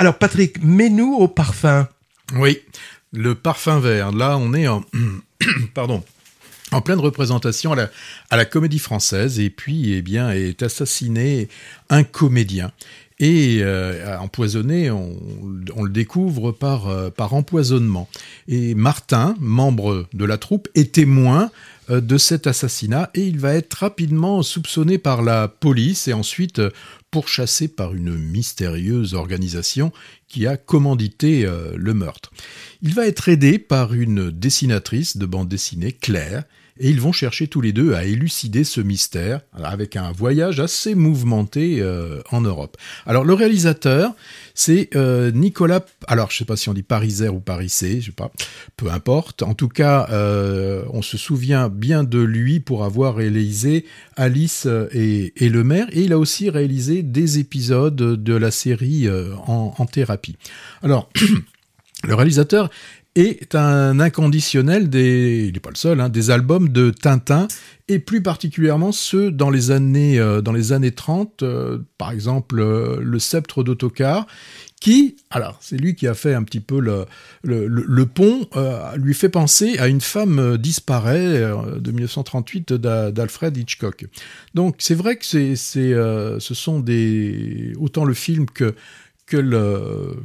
Alors Patrick, mets-nous au parfum. Oui, le parfum vert. Là, on est en... Pardon en pleine représentation à la, comédie française, et puis, eh bien, est assassiné un comédien. Et euh, empoisonné, on, le découvre par, euh, par empoisonnement. Et Martin, membre de la troupe, est témoin euh, de cet assassinat et il va être rapidement soupçonné par la police et ensuite pourchassé par une mystérieuse organisation qui a commandité euh, le meurtre. Il va être aidé par une dessinatrice de bande dessinée, Claire, et ils vont chercher tous les deux à élucider ce mystère avec un voyage assez mouvementé euh, en Europe. Alors le réalisateur, c'est euh, Nicolas, alors je sais pas si on dit Pariser ou Parisé, je sais pas, peu importe. En tout cas, euh, on se souvient bien de lui pour avoir réalisé Alice et, et, le maire, et il a aussi réalisé des épisodes de la série en, en thérapie. Alors Le réalisateur est un inconditionnel des, il n'est pas le seul, hein, des albums de Tintin et plus particulièrement ceux dans les années, euh, dans les années 30, euh, par exemple euh, Le Sceptre d'Autocar, qui, alors c'est lui qui a fait un petit peu le, le, pont, lui fait penser à une femme disparaît de 1938 d'Alfred Hitchcock. Donc c'est vrai que c'est, ce sont des autant le film que que,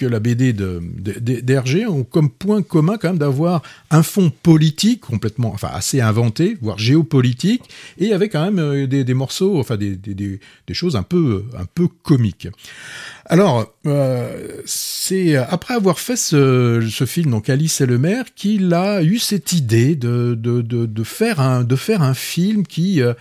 la BD d'Hergé ont comme point commun quand même d'avoir un fond politique complètement, enfin assez inventé, voire géopolitique, et avec quand même euh, des, morceaux, enfin des, des, des, choses un peu, un peu comiques. Alors, euh, c'est après avoir fait ce, film, donc Alice et le maire, qu'il a eu cette idée de, de, de, faire, un, de faire un film qui euh,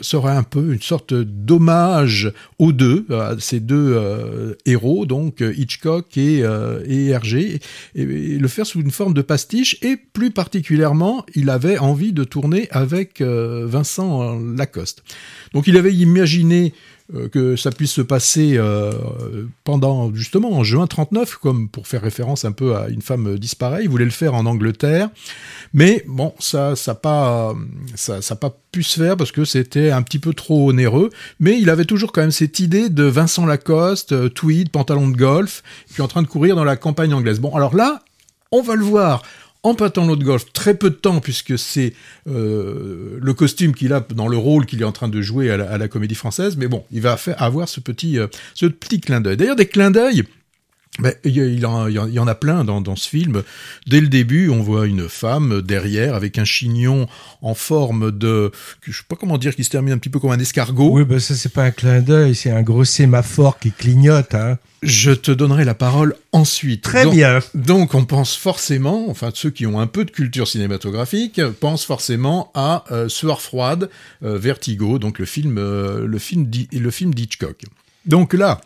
serait un peu une sorte d'hommage aux deux, à ces deux euh, héros, donc Hitchcock et, euh, et Hergé, et, le faire sous une forme de pastiche, et plus particulièrement, il avait envie de tourner avec euh, Vincent Lacoste. Donc il avait imaginé euh, que ça puisse se passer euh, pendant justement en juin 39, comme pour faire référence un peu à une femme disparue. Il voulait le faire en Angleterre, mais bon, ça, ça pas, ça, ça pas pu se faire parce que c'était un petit peu trop onéreux. Mais il avait toujours quand même cette idée de Vincent Lacoste, euh, tweed, pantalon de golf, puis en train de courir dans la campagne anglaise. Bon, alors là, on va le voir en l'eau de golf très peu de temps puisque c'est euh, le costume qu'il a dans le rôle qu'il est en train de jouer à la, comédie française mais bon il va avoir ce petit euh, ce petit clin d'œil. D'ailleurs des clins d'œil ben, il, y en, il y en a plein dans, dans ce film. Dès le début, on voit une femme derrière avec un chignon en forme de, je sais pas comment dire, qui se termine un petit peu comme un escargot. Oui, ben ça c'est pas un clin d'œil, c'est un gros sémaphore qui clignote. Hein. Je te donnerai la parole ensuite. Très donc, bien. Donc on pense forcément, enfin ceux qui ont un peu de culture cinématographique, pensent forcément à euh, Soir froide, euh, Vertigo, donc le film, euh, le film, le film d'Hitchcock. Donc là,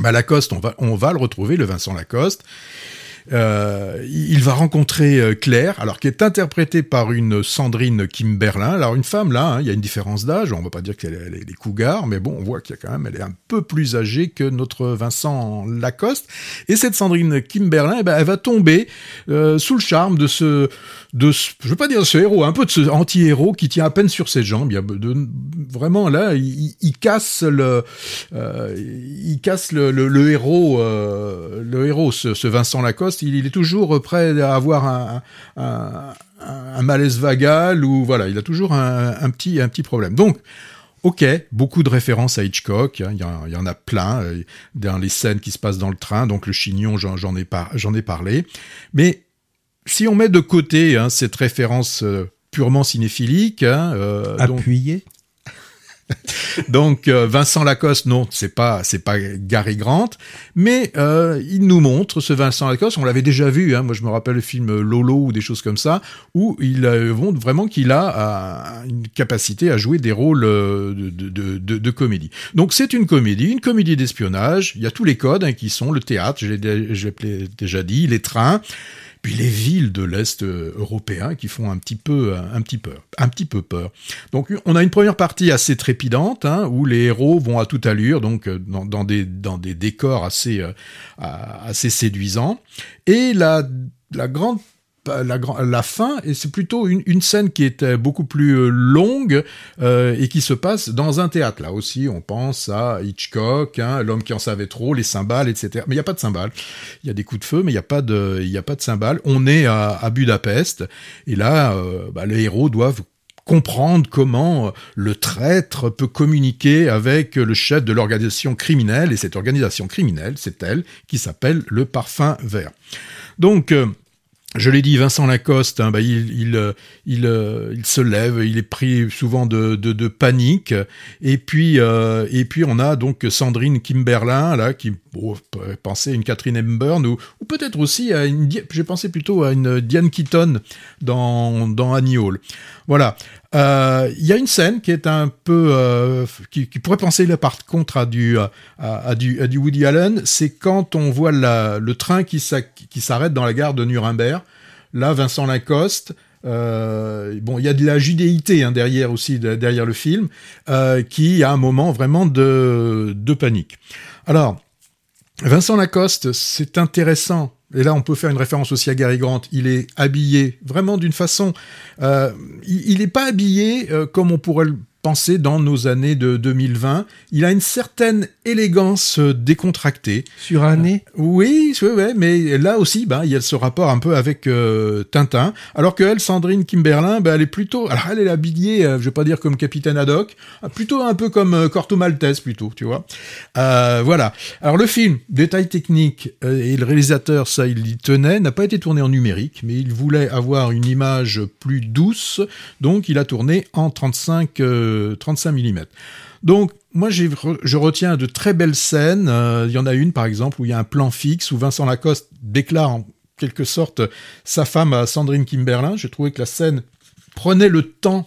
bah, Lacoste, on va, on va le retrouver, le Vincent Lacoste. Euh, il va rencontrer euh, Claire, alors qui est interprétée par une Sandrine Kimberlin. Alors une femme là, hein, il y a une différence d'âge. On va pas dire qu'elle est, cougar, mais bon, on voit qu'il y a quand même, elle est un peu plus âgée que notre Vincent Lacoste. Et cette Sandrine Kimberlin, eh ben, elle va tomber euh, sous le charme de ce, de, ce, je veux pas dire ce héros, un peu de ce anti-héros qui tient à peine sur ses jambes. De, vraiment là, il, casse le, il casse le, héros, le héros, ce Vincent Lacoste il, est toujours prêt à avoir un, malaise vagal ou voilà, il a toujours un, petit, un petit problème. Donc, ok, beaucoup de références à Hitchcock, hein, il, y en, a plein euh, dans les scènes qui se passent dans le train, donc le chignon, j'en ai, par, ai parlé. Mais si on met de côté hein, cette référence euh, purement cinéphilique, hein, euh, appuyée. Donc euh, Vincent Lacoste, non, c'est pas c'est pas Gary Grant, mais euh, il nous montre ce Vincent Lacoste. On l'avait déjà vu. Hein, moi, je me rappelle le film Lolo ou des choses comme ça, où il euh, montre vraiment qu'il a une capacité à jouer des rôles de comédie. Donc c'est une comédie, une comédie d'espionnage. Il y a tous les codes hein, qui sont le théâtre, je l'ai déjà dit, les trains puis les villes de l'Est européen qui font un petit peu, un petit peu, un petit peu peur. Donc on a une première partie assez trépidante hein, où les héros vont à toute allure, donc dans, dans des dans des décors assez assez séduisants. Et la la grande la, fin, et c'est plutôt une, scène qui est beaucoup plus longue et qui se passe dans un théâtre. Là aussi, on pense à Hitchcock, hein, l'homme qui en savait trop, les cymbales, etc. Mais il n'y a pas de cymbales. Il y a des coups de feu, mais il n'y a pas de, a pas de cymbales. On est à, Budapest, et là, bah, les héros doivent comprendre comment le traître peut communiquer avec le chef de l'organisation criminelle, et cette organisation criminelle, c'est elle qui s'appelle le parfum vert. Donc, euh, je l'ai dit, Vincent Lacoste, hein, bah, il, euh, euh, se lève, il est pris souvent de panique. Et puis, euh, et puis on a donc Sandrine Kimberlin là qui bon, penser à une Catherine Hepburn ou, ou peut-être aussi à une. J'ai pensé plutôt à une Diane Keaton dans dans Annie Hall. Voilà. Il euh, y a une scène qui est un peu euh, qui, pourrait penser là par contre à du à, du, à du Woody Allen, c'est quand on voit la, le train qui s'arrête dans la gare de Nuremberg. Là, Vincent Lacoste. Euh, bon, il y a de la judéité hein, derrière aussi derrière le film, euh, qui a un moment vraiment de, de panique. Alors, Vincent Lacoste, c'est intéressant. Et là on peut faire une référence aussi à Gary Grant, il est habillé vraiment d'une façon... Euh, il n'est pas habillé euh, comme on pourrait le pensé dans nos années de 2020. Il a une certaine élégance euh, décontractée. Sur un nez? Oui, oui, mais là aussi, bah, il y a ce rapport un peu avec euh, Tintin. Alors que elle, Sandrine Kimberlin, bah, elle est plutôt... Alors elle est habillée, euh, je vais pas dire comme Capitaine Haddock, plutôt un peu comme Corto Maltese, plutôt, tu vois. voilà. Alors le film, détail technique, et le réalisateur, ça, il y tenait, n'a pas été tourné en numérique, mais il voulait avoir une image plus douce, donc il a tourné en 35... 35 mm. Donc, moi, je retiens de très belles scènes. Euh, il y en a une, par exemple, où il y a un plan fixe, où Vincent Lacoste déclare en quelque sorte sa femme à Sandrine Kimberlin. J'ai trouvé que la scène prenait le temps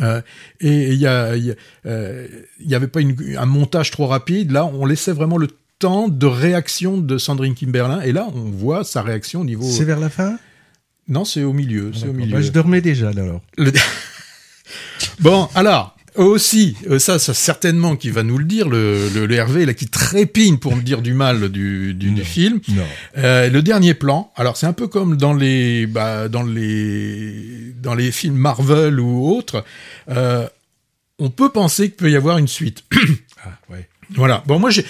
euh, et il y, euh, y, avait pas un montage trop rapide. Là, on laissait vraiment le temps de réaction de Sandrine Kimberlin. Et là, on voit sa réaction au niveau. C'est vers la fin? Non, c'est au milieu. C'est au milieu. Bah, je dormais déjà alors. Bon, alors, aussi, euh, ça, ça certainement qui va nous le dire, le, le, le Hervé là qui trépigne pour me dire du mal du, du, du film. Non. Euh, le dernier plan, alors c'est un peu comme dans les bah, dans les dans les films Marvel ou autres. Euh, on peut penser qu'il peut y avoir une suite. ah, ouais. Voilà. Bon, moi j'ai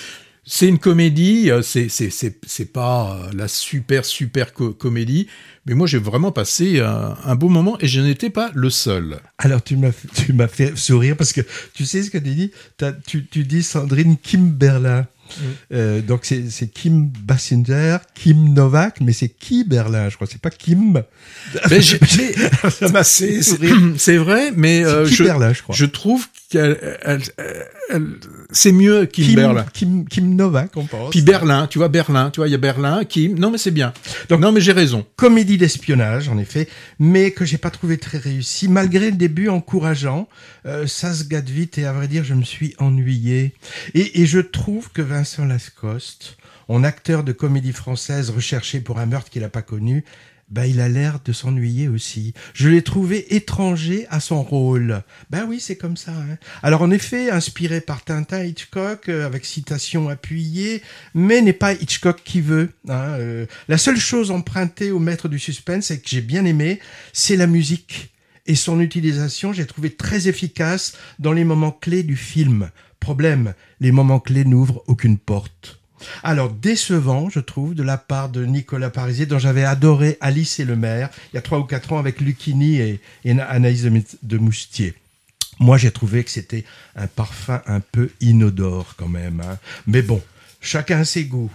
c'est une comédie, euh, c'est c'est c'est c'est pas euh, la super super comédie, mais moi j'ai vraiment passé un, un, beau moment et je n'étais pas le seul. Alors tu m'as tu m'as fait sourire parce que tu sais ce que tu dis, tu tu dis Sandrine Kimberlin. Euh, donc c'est Kim Basinger, Kim Novak, mais c'est qui Berlin, je crois, c'est pas Kim. c'est vrai, mais euh, je, Berlin, je, crois. je trouve qu'elle, elle, elle, c'est mieux Kim, Kim, Berlin. Kim, Kim Novak, on pense. Puis Berlin, tu vois Berlin, tu vois il y a Berlin, Kim. Non mais c'est bien. Donc non mais j'ai raison. Comédie d'espionnage en effet, mais que j'ai pas trouvé très réussi malgré le début encourageant. Euh, ça se gâte vite et à vrai dire je me suis ennuyé. Et, et je trouve que Vincent Lascoste, en acteur de comédie française recherché pour un meurtre qu'il n'a pas connu, bah, il a l'air de s'ennuyer aussi. Je l'ai trouvé étranger à son rôle. Ben oui, c'est comme ça. Hein. Alors en effet, inspiré par Tintin Hitchcock, euh, avec citation appuyée, mais n'est pas Hitchcock qui veut. Hein. Euh, la seule chose empruntée au maître du suspense et que j'ai bien aimé, c'est la musique. Et son utilisation, j'ai trouvé très efficace dans les moments clés du film. Problème, les moments clés n'ouvrent aucune porte. Alors décevant, je trouve, de la part de Nicolas Parisier, dont j'avais adoré Alice et le maire, il y a trois ou quatre ans avec Lucchini et, Anaïs de Moustier. Moi, j'ai trouvé que c'était un parfum un peu inodore quand même. Hein. Mais bon, chacun ses goûts.